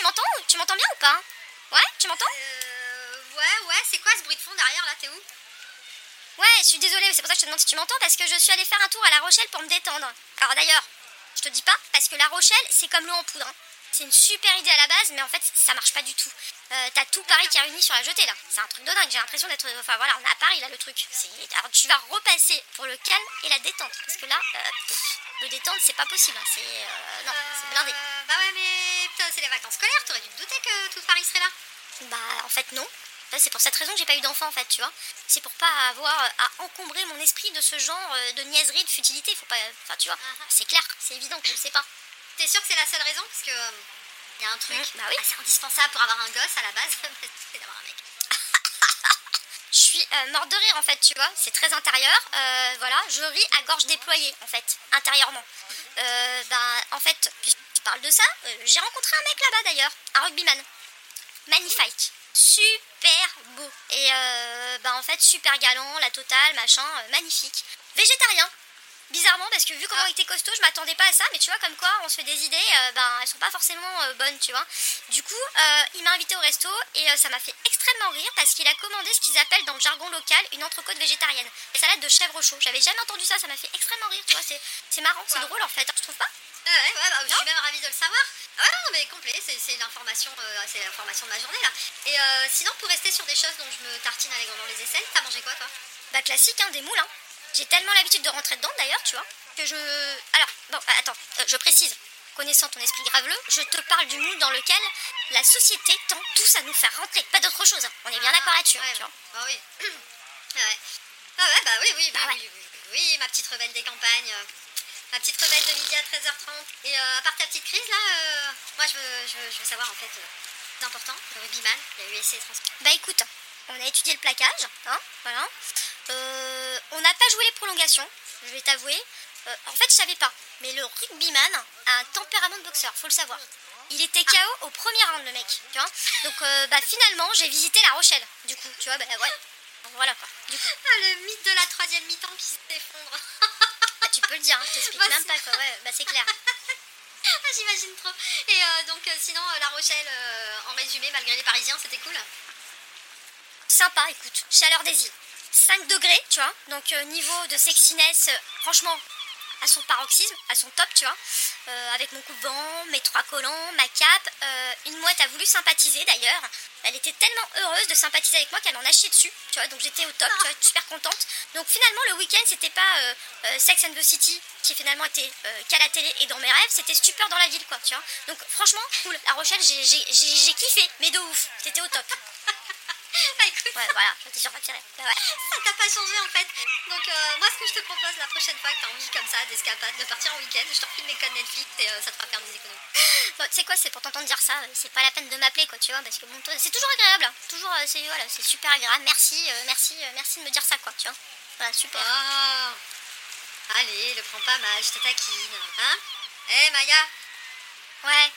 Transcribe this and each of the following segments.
tu m'entends? Tu m'entends bien ou pas? Ouais, tu m'entends? Euh. Ouais, ouais, c'est quoi ce bruit de fond derrière là? T'es où? Ouais, je suis désolée, c'est pour ça que je te demande si tu m'entends, parce que je suis allée faire un tour à La Rochelle pour me détendre. Alors d'ailleurs, je te dis pas, parce que La Rochelle, c'est comme l'eau en poudre. hein. C'est une super idée à la base, mais en fait, ça marche pas du tout. Euh, T'as tout Paris qui est réuni sur la jetée là. C'est un truc de dingue, j'ai l'impression d'être. Enfin voilà, on est à Paris là le truc. Alors tu vas repasser pour le calme et la détente, parce que là, euh, pff, le détente, c'est pas possible. hein. C'est. euh, non, c'est blindé. Bah ouais, mais putain, c'est les vacances scolaires, t'aurais dû te douter que tout Paris serait là. Bah en fait non. Ça, C'est pour cette raison que j'ai pas eu d'enfant en fait, tu vois. C'est pour pas avoir euh, à encombrer mon esprit de ce genre euh, de niaiserie, de futilité. Faut pas. Enfin tu vois, ah. c'est clair, c'est évident que je sais pas. T'es sûr que c'est la seule raison? Parce que. euh, y a un truc Mm, bah oui. assez indispensable pour avoir un gosse à la base, c'est d'avoir un mec. Je suis euh, morte de rire en fait, tu vois. C'est très intérieur. Euh, voilà, je ris à gorge déployée en fait, intérieurement. Euh, ben en fait, puisque tu parles de ça, j'ai rencontré un mec là-bas d'ailleurs, un rugbyman. Magnifique. Super beau. Et euh, ben en fait, super galant, la totale, machin, euh, magnifique. Végétarien. Bizarrement, parce que vu comment Ah. il était costaud, je m'attendais pas à ça, mais tu vois, comme quoi on se fait des idées, euh, ben elles sont pas forcément euh, bonnes, tu vois. Du coup, euh, il m'a invité au resto et euh, ça m'a fait extrêmement rire parce qu'il a commandé ce qu'ils appellent dans le jargon local une entrecôte végétarienne. Une salade de chèvre chaud. J'avais jamais entendu ça, ça m'a fait extrêmement rire, tu vois. C'est, marrant, c'est Wow. drôle en fait, hein, je trouve pas Ouais, ouais, bah, je suis même ravie de le savoir. Ah ouais, non, mais complet, c'est c'est l'information c'est l'information de ma journée là. Et sinon, pour rester sur des choses dont je me tartine allègrement les aisselles, t'as mangé quoi toi? Bah classique, hein, des moules. Hein. J'ai tellement l'habitude de rentrer dedans d'ailleurs, tu vois, que je... Alors, bon, euh, attends, euh, je précise. Connaissant ton esprit graveleux, je te parle du moule dans lequel la société tend tous à nous faire rentrer, pas d'autre chose. hein. On est bien Ah, d'accord là-dessus, hein, ouais, tu vois. Bah oui. ouais. Ah ouais, bah oui, oui, oui, Bah ouais. oui, oui, oui, oui, ma petite rebelle des campagnes. euh, Ma petite rebelle de midi à 13h30. Et euh, à part ta petite crise là, euh, moi je veux, je, veux, je veux savoir en fait, euh, c'est important, le rugbyman, il y a eu essai et transport. Bah écoute, on a étudié le plaquage, hein, voilà. Euh, joué les prolongations, je vais t'avouer. Euh, en fait, je savais pas, mais le rugbyman a un tempérament de boxeur, faut le savoir. Il était KO au premier round, le mec, tu vois. Donc, euh, bah finalement, j'ai visité La Rochelle, du coup, tu vois, bah ouais. Voilà quoi, du coup. Ah, le mythe de la troisième mi-temps qui s'effondre. Bah, tu peux le dire, hein, je t'explique Bah, même pas quoi, ouais, bah c'est clair. Ah, J'imagine trop. Et euh, donc, sinon, La Rochelle, en résumé, malgré les Parisiens, c'était cool. Sympa, écoute, chaleur des îles. 5 degrés, tu vois. Donc euh, niveau de sexiness, euh, franchement, à son paroxysme, à son top, tu vois. Euh, avec mon coupe-vent, mes trois collants, ma cape. Une mouette a voulu sympathiser d'ailleurs. Elle était tellement heureuse de sympathiser avec moi qu'elle m'en a chié dessus, tu vois. Donc j'étais au top, tu vois, super contente. Donc finalement, le week-end, c'était pas Sex and the City qui finalement était qu'à la télé et dans mes rêves, c'était stupeur dans la ville, quoi, tu vois. Donc franchement, cool. La Rochelle, j'ai kiffé, mais de ouf. C'était au top. Ouais, voilà, j'étais sur pas tiré. Bah, ouais. ça t'a pas changé en fait. Donc, euh, moi, ce que je te propose la prochaine fois que t'as envie comme ça d'escapade, de partir en week-end, je te refile mes codes Netflix et euh, ça te fera faire des économies. Bon, tu sais quoi, c'est pour t'entendre dire ça, euh, c'est pas la peine de m'appeler, quoi, tu vois, parce que bon, c'est toujours agréable, hein. toujours, c'est voilà, c'est super agréable. Merci, euh, merci, merci de me dire ça, quoi, tu vois. Voilà, super. Oh Allez, le prends pas mal, je te taquine. Hein Eh Maya Ouais.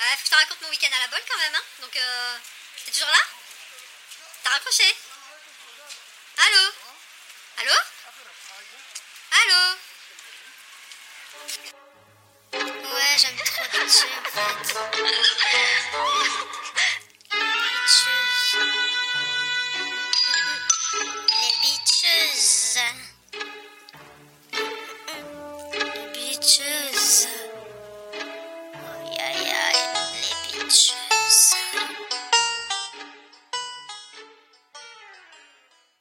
Ouais, faut que je te raconte mon week-end à la bolle quand même, hein Donc, euh, t'es toujours là? T'as raccroché Allô Allô Allô Ouais, j'aime trop bitcher, en fait.